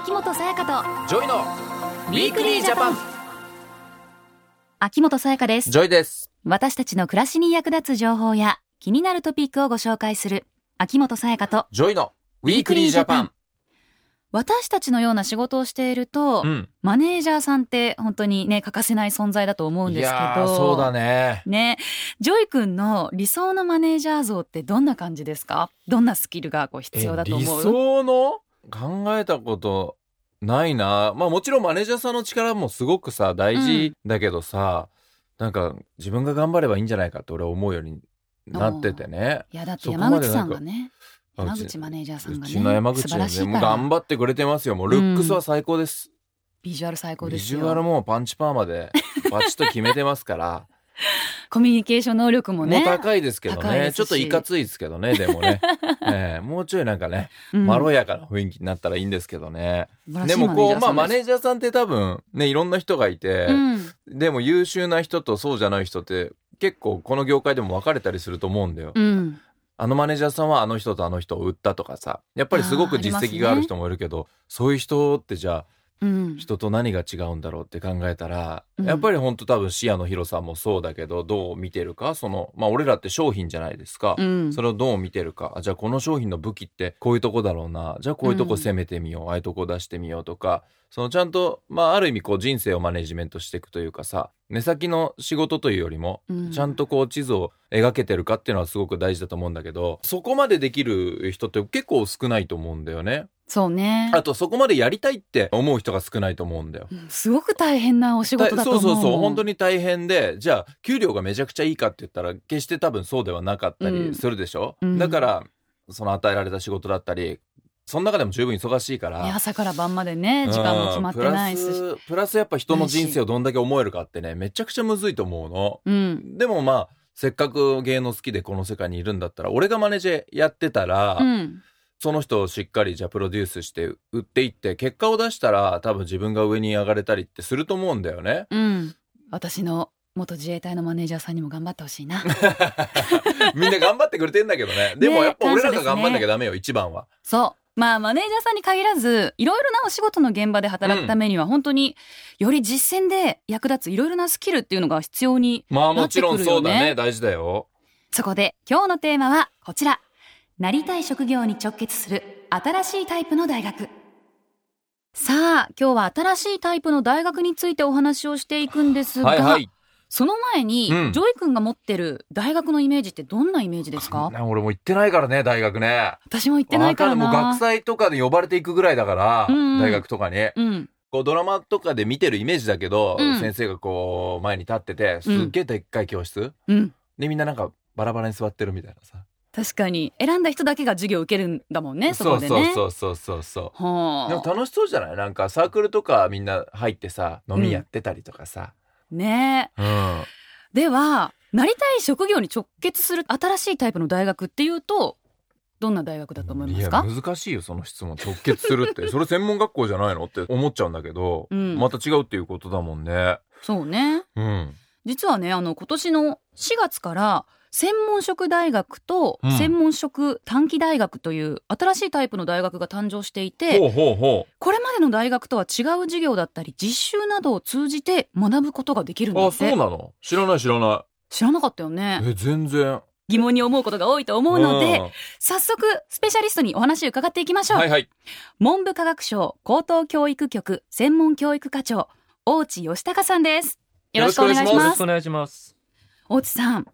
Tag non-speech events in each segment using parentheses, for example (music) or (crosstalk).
秋元才加と JOYの Weekly Japan。秋元才加です。 JOYです。私たちの暮らしに役立つ情報や気になるトピックをご紹介する秋元才加と JOYの Weekly Japan。私たちのような仕事をしていると、うん。マネージャーさんって本当にね欠かせない存在だと思うんいですけど。そうだね。ね。 JOY君の理想のマネージャー像ってどんな感じですか？どんなスキルがこう必要だと思う？想の？考えたことないな。まあもちろんマネージャーさんの力もすごくさ大事だけどさ、なんか自分が頑張ればいいんじゃないかって俺は思うようになっててね。いやだって山口さんがね山口マネージャーさんがねうちの山口はね頑張ってくれてますよ。もうルックスは最高です、ビジュアル最高ですよ。ビジュアルもパンチパーマでバチッと決めてますから (laughs) コミュニケーション能力もね。もう高いですけどね。ちょっといかついですけどねでもね、(laughs) ええ。もうちょいなんかねうん。まろやかな雰囲気になったらいいんですけどね、素晴らしでいもこうまあマネージャーさんって多分ねいろんな人がいて、うん。でも優秀な人とそうじゃない人って結構この業界でも分かれたりすると思うんだよ、うん。あのマネージャーさんはあの人とあの人を売ったとかさ。やっぱりすごく実績がある人もいるけど、そういう人ってじゃあうん。人と何が違うんだろうって考えたら、うん。やっぱり本当多分視野の広さもそうだけどどう見てるか？そのまあ俺らって商品じゃないですか、うん。それをどう見てるか？あじゃあこの商品の武器ってこういうとこだろうな。じゃあこういうとこ攻めてみよう、ああいうとこ出してみようとかそのちゃんとまあある意味こう人生をマネジメントしていくというかさ目先の仕事というよりもうん。ちゃんとこう地図を描けてるかっていうのはすごく大事だと思うんだけどそこまでできる人って結構少ないと思うんだよね。そうね。あとそこまでやりたいって思う人が少ないと思うんだよ。うんすごく大変なお仕事だと思うそうそうそう本当にに大変でじゃあ給料がめちゃくちゃいいかって言ったら決して多分そうではなかったりするでしょ、うん。だからその与えられた仕事だったりその中でも十分忙しいから。朝から晩までね時間も決まってないし。うんプラスプラスやっぱ人の人生をどんだけ思えるかってねめちゃくちゃむずいと思うの。うん。でもまあせっかく芸能好きでこの世界にいるんだったら俺がマネージャーやってたら、うん。その人をしっかりじゃあプロデュースして売っていって結果を出したら多分自分が上に上がれたりってすると思うんだよね。うん。私の元自衛隊のマネージャーさんにも頑張ってほしいな。(laughs) みんな頑張ってくれてんだけどね。でもねやっぱ俺らが頑張んなきゃダメよ、一番は。そうまあマネージャーさんに限らずいろいろなお仕事の現場で働くためには本当により実践で役立ついろいろなスキルっていうのが必要にまあもちろんそうだね大事だよ。そこで今日のテーマはこちら。なりたい職業に直結する新しいタイプの大学。さあ、今日は新しいタイプの大学についてお話をしていくんですが、はいはい。その前に、うん JOY君が持ってる大学のイメージってどんなイメージですか？な俺も行ってないからね、大学ね。私も行ってないからな。わんもう学祭とかで呼ばれていくぐらいだから、うん大学とかに。うん。こうドラマとかで見てるイメージだけど、うん先生がこう前に立ってて、すっげえでっかい教室、うん。でみんななんかバラバラに座ってるみたいなさ。確かに。選んだ人だけが授業を受けるんだもんね、そこでね。そうそうそうそうそう。はあでも楽しそうじゃない？なんかサークルとかみんな入ってさ飲みやってたりとかさ、ね。え。うん。では、なりたい職業に直結する新しいタイプの大学っていうと、どんな大学だと思いますか？や難しいよその質問。直結するって。(laughs) それ専門学校じゃないのって思っちゃうんだけど、うん。また違うっていうことだもんね。そうね。うん。実はね、あの、今年の4月から、専門職大学とうん。専門職短期大学という新しいタイプの大学が誕生していて、これまでの大学とは違う授業だったり実習などを通じて学ぶことができるんうあだって。そうなの？知らない知らな知らなかったよいね。え全然。疑問に思うことが多いと思うので、ん。早速スペシャリストにお話を伺っていきましょう、はいはい。文部科学省高等教育局専門教育課長大地義孝さんです。よろしくお願いしよろしくお願いします。よろしくお願いします。大地さん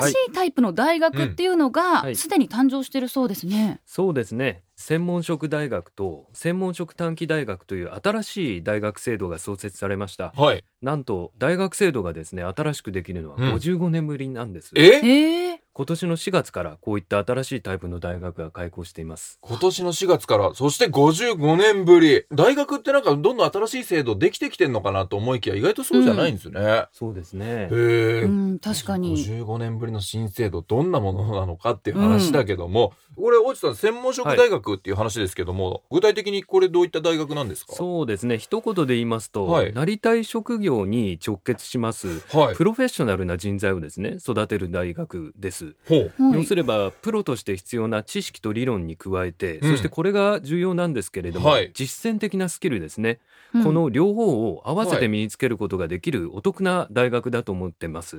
新しいタイプの大学っていうのがはい。すでに誕生してるそうですね、そうですね。専門職大学と専門職短期大学という新しい大学制度が創設されました。はい。なんと大学制度がですね、新しくできるのはうん。55年ぶりなんです。え？ええ今年の4月からこういった新しいタイプの大学が開校しています。今年の4月から？そして55年ぶり。大学ってなんかどんどん新しい制度できてきてんのかなと思いきや意外とそうじゃないんですね、そうですね。へ。え、うん確かに。55年ぶりの新制度どんなものなのかっていう話だけども、これ越智さん専門職大学っていう話ですけども、具体的にこれどういった大学なんですか？そうですね。一言で言いますと、はい。なりたい職業に直結しますはい。プロフェッショナルな人材をですね育てる大学です。要すればプロとして必要な知識と理論に加えて、うん。そしてこれが重要なんですけれども、はい。実践的なスキルですね、うん。この両方を合わせはいて身につけることができるお得な大学だと思ってます。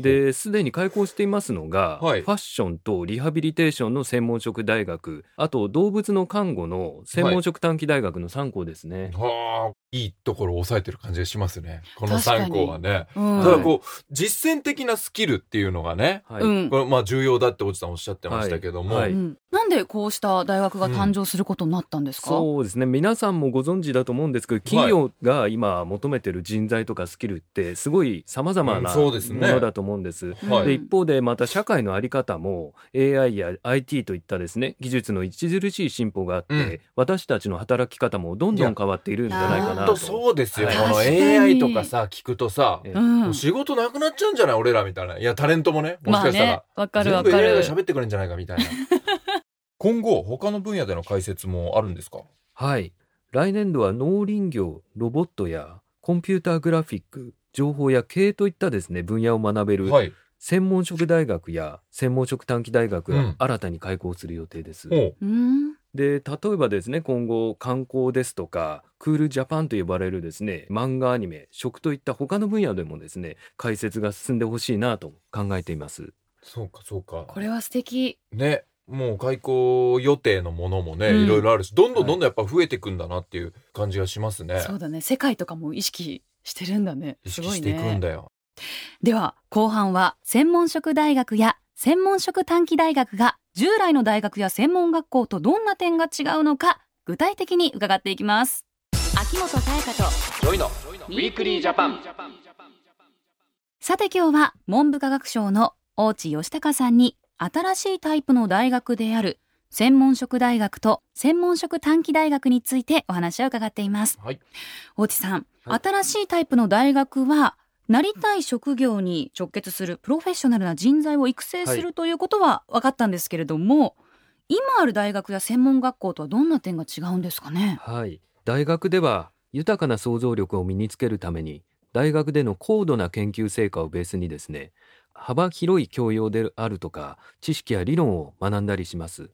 ですでに開校していますのが、はい。ファッションとリハビリテーションの専門職大学。あと動物の看護の専門職短期大学の3校ですね。はあいいところを抑えてる感じがしますね。この確かに3校はねうん。ただこう実践的なスキルっていうのがねはい。うん。これまあ重要だって越智さんおっしゃってましたけども、はい。はいうん。なんでこうした大学が誕生することになったんですか、そうですね。皆さんもご存知だと思うんですけど企業が今求めてる人材とかスキルってすごい様々うんなもそうですね。のだと思うんです。はい。で一方でまた社会の在り方も AI や IT といったですね技術の著しい進歩があって、うん。私たちの働き方もどんどん変わっているんじゃないかなと。そうですよ、はい。この AI とかさ聞くとさ、仕事なくなっちゃうんじゃない俺らみたいな。いやタレントもねもしかしたら、まあねわかるわ全部か AI がる喋ってくれるんじゃないかみたいな。今後他の分野での解説もあるんですか？はい。来年度は農林業、ロボットやコンピューターグラフィック、情報や経営といったですね、分野を学べるはい専門職大学や専門職短期大学うん。が新たに開校する予定です。ほう。うん。で、例えばですね、今後観光ですとか、クールジャパンと呼ばれるですね、漫画アニメ、食といった他の分野でもですね、解説が進んでほしいなと考えています。そうかそうか。これは素敵。ね。もう開校予定のものもね、うん。いろいろあるしどんどんどんどんやっぱ増えていくんだなっていう感じがしますね、そうだね。世界とかも意識してるんだね。意識していくんねだよ、では後半は専門職大学や専門職短期大学が従来の大学や専門学校とどんな点が違うのか具体的に伺っていきます。秋元才加と JOYの Weekly Japan。さて今日は文部科学省の大地義孝さんに新しいタイプの大学である専門職大学と専門職短期大学についてお話を伺っています。はい。大地さん、はい新しいタイプの大学はなりたい職業に直結するプロフェッショナルな人材を育成するということは分かったんですけれども、今ある大学や専門学校とはどんな点が違うんですかね？はい。大学では豊かな想像力を身につけるために大学での高度な研究成果をベースにですね幅広い教養であるとか知識や理論を学んだりします。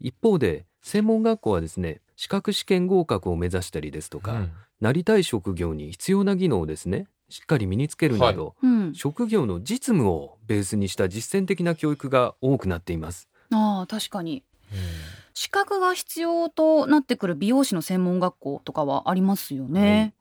一方で専門学校はですね資格試験合格を目指したりですとか、うん。なりたい職業に必要な技能をですねしっかり身につけるなど、うん、職業の実務をベースにした実践的な教育が多くなっています。ああ確かに。資格が必要となってくる美容師の専門学校とかはありますよね、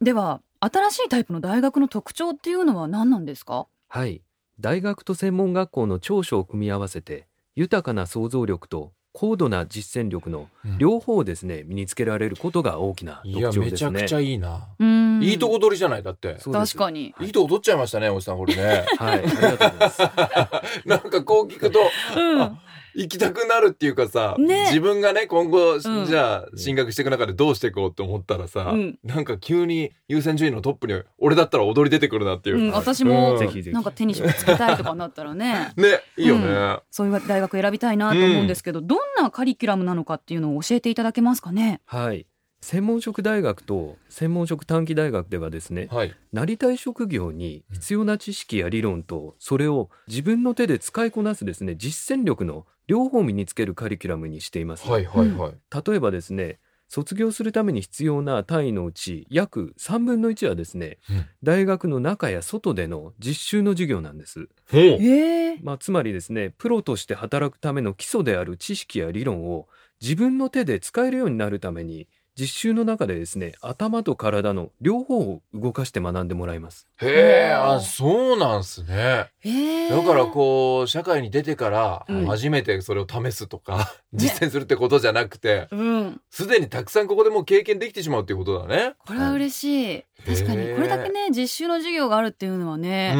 では新しいタイプの大学の特徴っていうのは何なんですか？はい。大学と専門学校の長所を組み合わせて、豊かな想像力と高度な実践力のうん。両方をですね、身につけられることが大きないや特徴ですね。めちゃくちゃいいな、うん。いいとこ取りじゃないだって。確かに、いいとこ取っちゃいましたねおじさんこれね。はい、ありがとうございます。(laughs) なんかこう聞くとうん。あ行きたくなるっていうかさ、ね。自分がね今後、ん。じゃあ進学していく中でどうしていこうって思ったらさ、うん。なんか急に優先順位のトップに俺だったら踊り出てくるなっていう、うん、私もうん。ぜひぜひ。なんか手に職つけたいとかなったら (laughs) ねねいいよね、うん。そういう大学選びたいなと思うんですけど、どんなカリキュラムなのかっていうのを教えていただけますかね？はい。専門職大学と専門職短期大学ではですね、はい。なりたい職業に必要な知識や理論と、それを自分の手で使いこなすですね、実践力の両方を身につけるカリキュラムにしています。はいはいはい、例えばですね卒業するために必要な単位のうち約3分の1はですね、うん。大学の中や外での実習の授業なんです、ほう。ええ。まあ、つまりですねプロとして働くための基礎である知識や理論を自分の手で使えるようになるために実習の中でですね頭と体の両方を動かして学んでもらいます。へえあそうなんすね。ええ。だからこう社会に出てからうん。初めてそれを試すとか、(laughs) 実践するってことじゃなくてうん。すでにたくさんここでもう経験できてしまうっていうことだね。これは嬉しい、確かに。これだけね実習の授業があるっていうのはね、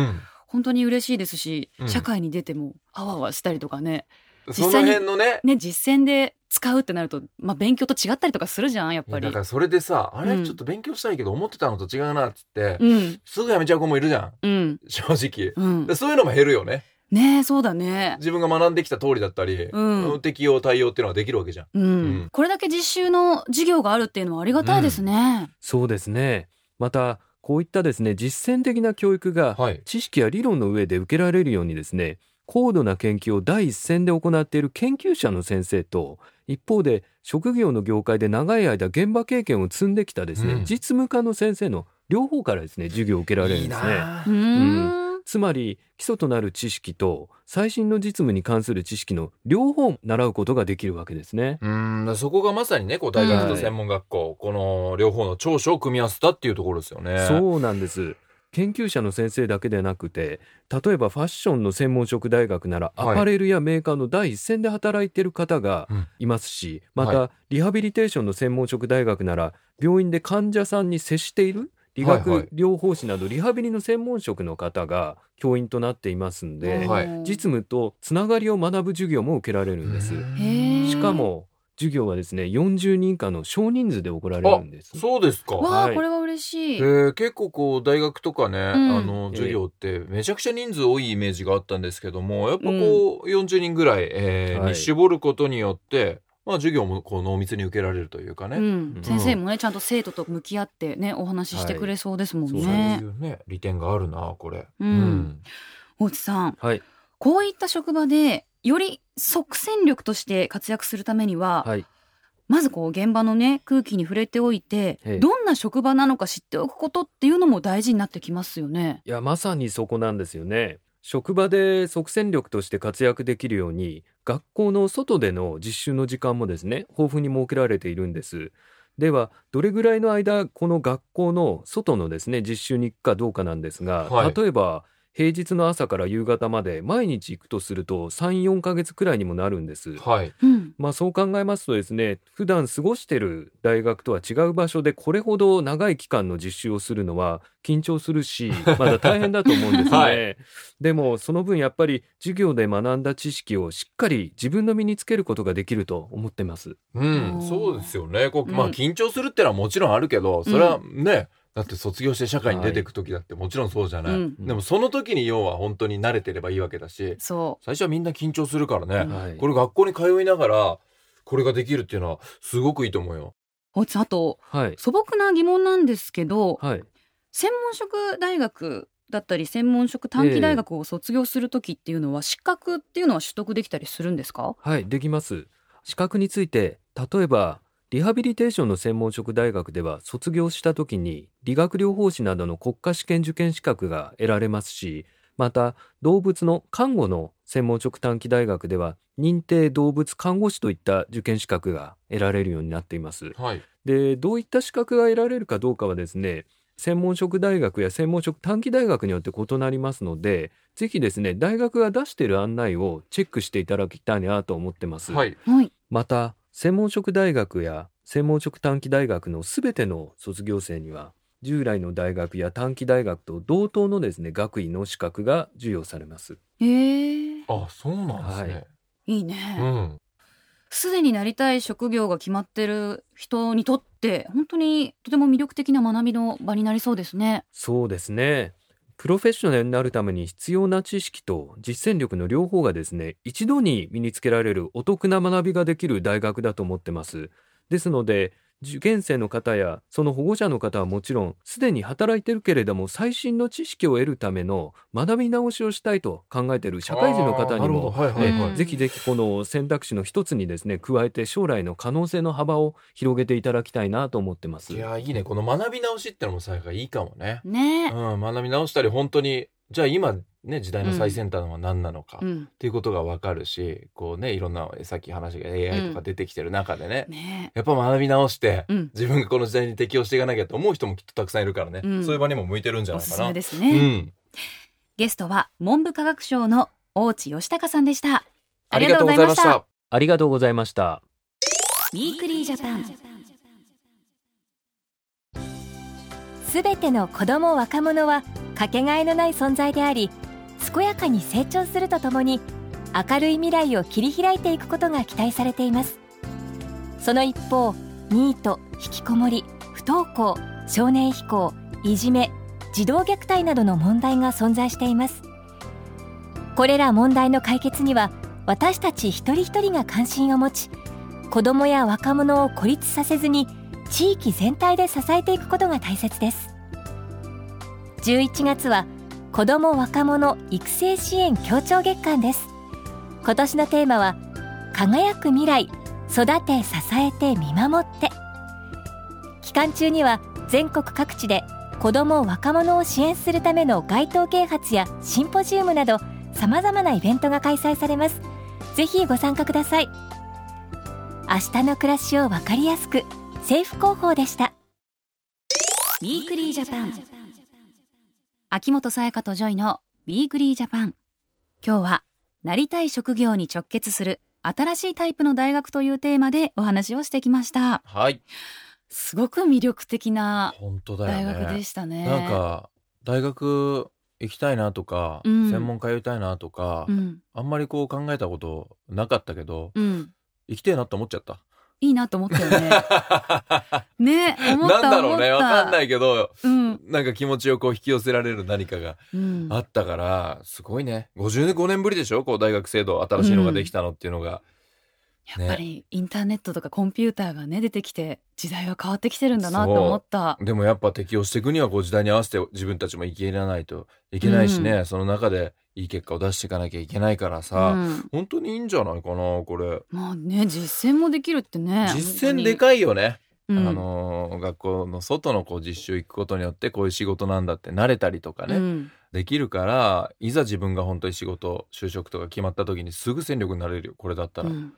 本当に嬉しいですし、うん。社会に出てもあわあわしたりとかねうん、その実際に辺のね。ね実践で使うってなると、まあ、勉強と違ったりとかするじゃんやっぱり。だからそれでさあれ、うん。ちょっと勉強したいけど思ってたのと違うなっつって、うん。すぐやめちゃう子もいるじゃん。うん。正直、うん。でそういうのも減るよね。ねえそうだね。自分が学んできた通りだったり、うん。適用対応っていうのができるわけじゃん。うん、うん。これだけ実習の授業があるっていうのはありがたいですね、そうですね。またこういったですね実践的な教育がはい。知識や理論の上で受けられるようにですね高度な研究を第一線で行っている研究者の先生と一方で職業の業界で長い間現場経験を積んできたですね、うん実務家の先生の両方からですね授業を受けられるんいいですね。なうーんつまり基礎となる知識と最新の実務に関する知識の両方習うことができるわけですね。うん、そこがまさにね、こう大学と専門学校、この両方の長所を組み合わせたっていうところですよね。そうなんです。研究者の先生だけでなくて例えばファッションの専門職大学ならアはい。パレルやメーカーの第一線で働いている方がうん。いますし、まはたリハビリテーションの専門職大学なら病院で患者さんに接している理学療法士などリハビリの専門職の方が教員となっていますんで、はい。実務とつながりを学ぶ授業も受けられるんです。しかも授業はですね40人以下の少人数で行われるんです。そうですか。わあ、はい。これは嬉しい、えー、結構こう大学とかね、うん。あの授業ってめちゃくちゃ人数多いイメージがあったんですけどもやっぱこう40人ぐらい、えーはい。に絞ることによって、まあ、授業もこう濃密に受けられるというかね、先生もねちゃんと生徒と向き合ってねお話ししてくれそうですもんはいそうね、いうね。利点があるなこれ。うん。大内さん。はい、こういった職場でより即戦力として活躍するためには、はいまずこう現場のね空気に触れておいてええどんな職場なのか知っておくことっていうのも大事になってきますよね。いやまさにそこなんですよね。職場で即戦力として活躍できるように学校の外での実習の時間もですね豊富に設けられているんです。ではどれぐらいの間この学校の外のですね実習に行くかどうかなんですが、はい例えば平日の朝から夕方まで毎日行くとすると34ヶ月くらいにもなるんです。はい。うん、まあそう考えますとですね普段過ごしてる大学とは違う場所でこれほど長い期間の実習をするのは緊張するし (laughs) まだ大変だと思うんですね、はいでもその分やっぱり授業で学んだ知識をしっかり自分の身につけることができると思ってますうん、そうですよね。こうまあうん緊張するってのはもちろんあるけど、それはね、だって卒業して社会に出ていく時だってもちろんそうじゃない。うん。でもその時に要は本当に慣れてればいいわけだし、そ最初はみんな緊張するからね。これ学校に通いながらこれができるっていうのはすごくいいと思うよ。う大内さんあとはい。素朴な疑問なんですけどはい。専門職大学だったり専門職短期大学を卒業する時っていうのは資格っていうのは取得できたりするんですか？はいできます。資格について例えばリハビリテーションの専門職大学では卒業した時に理学療法士などの国家試験受験資格が得られますしまた動物の看護の専門職短期大学では認定動物看護師といった受験資格が得られるようになっています。はい。でどういった資格が得られるかどうかはですね専門職大学や専門職短期大学によって異なりますのでぜひですね大学が出している案内をチェックしていただきたいなと思ってます。はい。はいまた専門職大学や専門職短期大学のすべての卒業生には従来の大学や短期大学と同等のですね学位の資格が授与されます。へえあ、そうなんですね。いいうんね。すで、になりたい職業が決まってる人にとって本当にとても魅力的な学びの場になりそうですね。そうですね。プロフェッショナルになるために必要な知識と実践力の両方がですね、一度に身につけられるお得な学びができる大学だと思ってます。ですので、受験生の方やその保護者の方はもちろん、すでに働いてるけれども最新の知識を得るための学び直しをしたいと考えている社会人の方にも、ぜひぜひこの選択肢の一つにですね、加えて将来の可能性の幅を広げていただきたいなと思ってます。いやいいねこの学び直しってのもさいいかもね。ねうん、学び直したり本当にじゃあ今ね時代の最先端は何なのか、っうんていうことが分かるしこうねいろんなさっき話が AI とか出てきてる中でね、ねやっぱ学び直して、うん自分がこの時代に適応していかなきゃと思う人もきっとたくさんいるからね、うんそういう場にも向いてるんじゃおすすめないかな。ですね、うん、ゲストは文部科学省の大内義孝さんでした。ありがとうございました。ありがとうございました。 Weekly Japan。すべての子ども若者はかけがえのない存在であり健やかに成長するとともに明るい未来を切り開いていくことが期待されています。その一方ニート引きこもり不登校少年非行いじめ児童虐待などの問題が存在しています。これら問題の解決には私たち一人一人が関心を持ち子どもや若者を孤立させずに地域全体で支えていくことが大切です。11月は子ども若者育成支援協調月間です。今年のテーマは輝く未来育て支えて見守って。期間中には全国各地で子ども若者を支援するための街頭啓発やシンポジウムなどさまざまなイベントが開催されます。ぜひご参加ください。明日の暮らしをわかりやすく政府広報でした。 Weekly Japan秋元才加と JOYの Weekly Japan。今日はなりたい職業に直結する新しいタイプの大学というテーマでお話をしてきました。はい。すごく魅力的な本当だ大よね。学でしたね。なんか大学行きたいなとか、うん。専門通いたいなとか、うん。あんまりこう考えたことなかったけど、うん。行きたいなと思っちゃった。いいなと思ったよね。(laughs) ね思ったなんだろうね。わかんないいけどうん、なんか気持ちをこう引き寄せられる何かがうん、あったからすごいね。55年ぶりでしょ？こう大学制度新しいのができたのっていうのが、やっぱりインターネットとかコンピューターがね出てきて時代は変わってきてるんだなと思った。でもやっぱ適応していくにはこう時代に合わせて自分たちも生きらないといけないしね、その中でいい結果を出していかなきゃいけないからさ、うん、本当にいいんじゃないかなこれ。まあね実践もできるってね実践でかいよね、い、うん、あのー学校の外のこう実習行くことによってこういう仕事なんだって慣れたりとかね、うん。できるからいざ自分が本当に仕事就職とか決まった時にすぐ戦力になれるよ。これだったら、うん。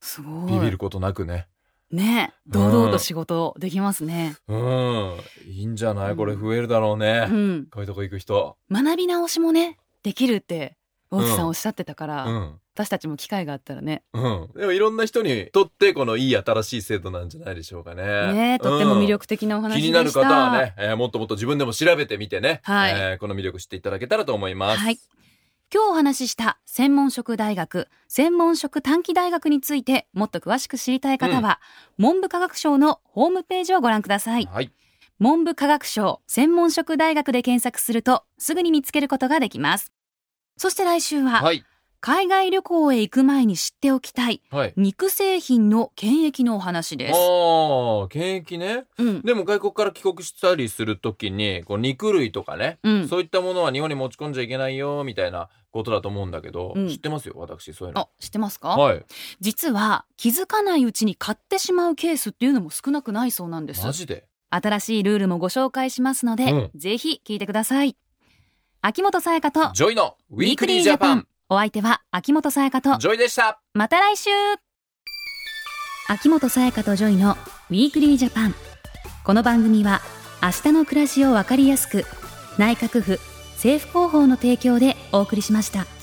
すごい。ビビることなくね。ね堂々と仕事できますね、うん。いいんじゃない？これ増えるだろうね、うん、こういうとこ行く人。学び直しもねできるって大津さんおっしゃってたから、うん私たちも機会があったらねうん、でもいろんな人にとってこのいい新しい制度なんじゃないでしょうかね。ねとっても魅力的なおうん話でした、気になる方はね、えーもっともっと自分でも調べてみてね、はいえーこの魅力知っていただけたらと思います。はい。今日お話しした専門職大学、専門職短期大学についてもっと詳しく知りたい方は、文部科学省のホームページをご覧ください。はい。文部科学省専門職大学で検索するとすぐに見つけることができます。そして来週は、はい。海外旅行へ行く前に知っておきたいはい。肉製品の検疫のお話です。ああ、検疫ね。うん。でも外国から帰国したりするときに、こう肉類とかね、うん。そういったものは日本に持ち込んじゃいけないよ、みたいなことだと思うんだけど、うん知ってますよ、私、そういうの。あ、知ってますか、はい。実は気づかないうちに買ってしまうケースっていうのも少なくないそうなんです。マジで？新しいルールもご紹介しますので、うんぜひ聞いてください。秋元才加と JOYの Weekly Japan。お相手は秋元才加と JOYでした。また来週秋元才加と JOYの Weekly Japan この番組は明日の暮らしをわかりやすく内閣府政府広報の提供でお送りしました。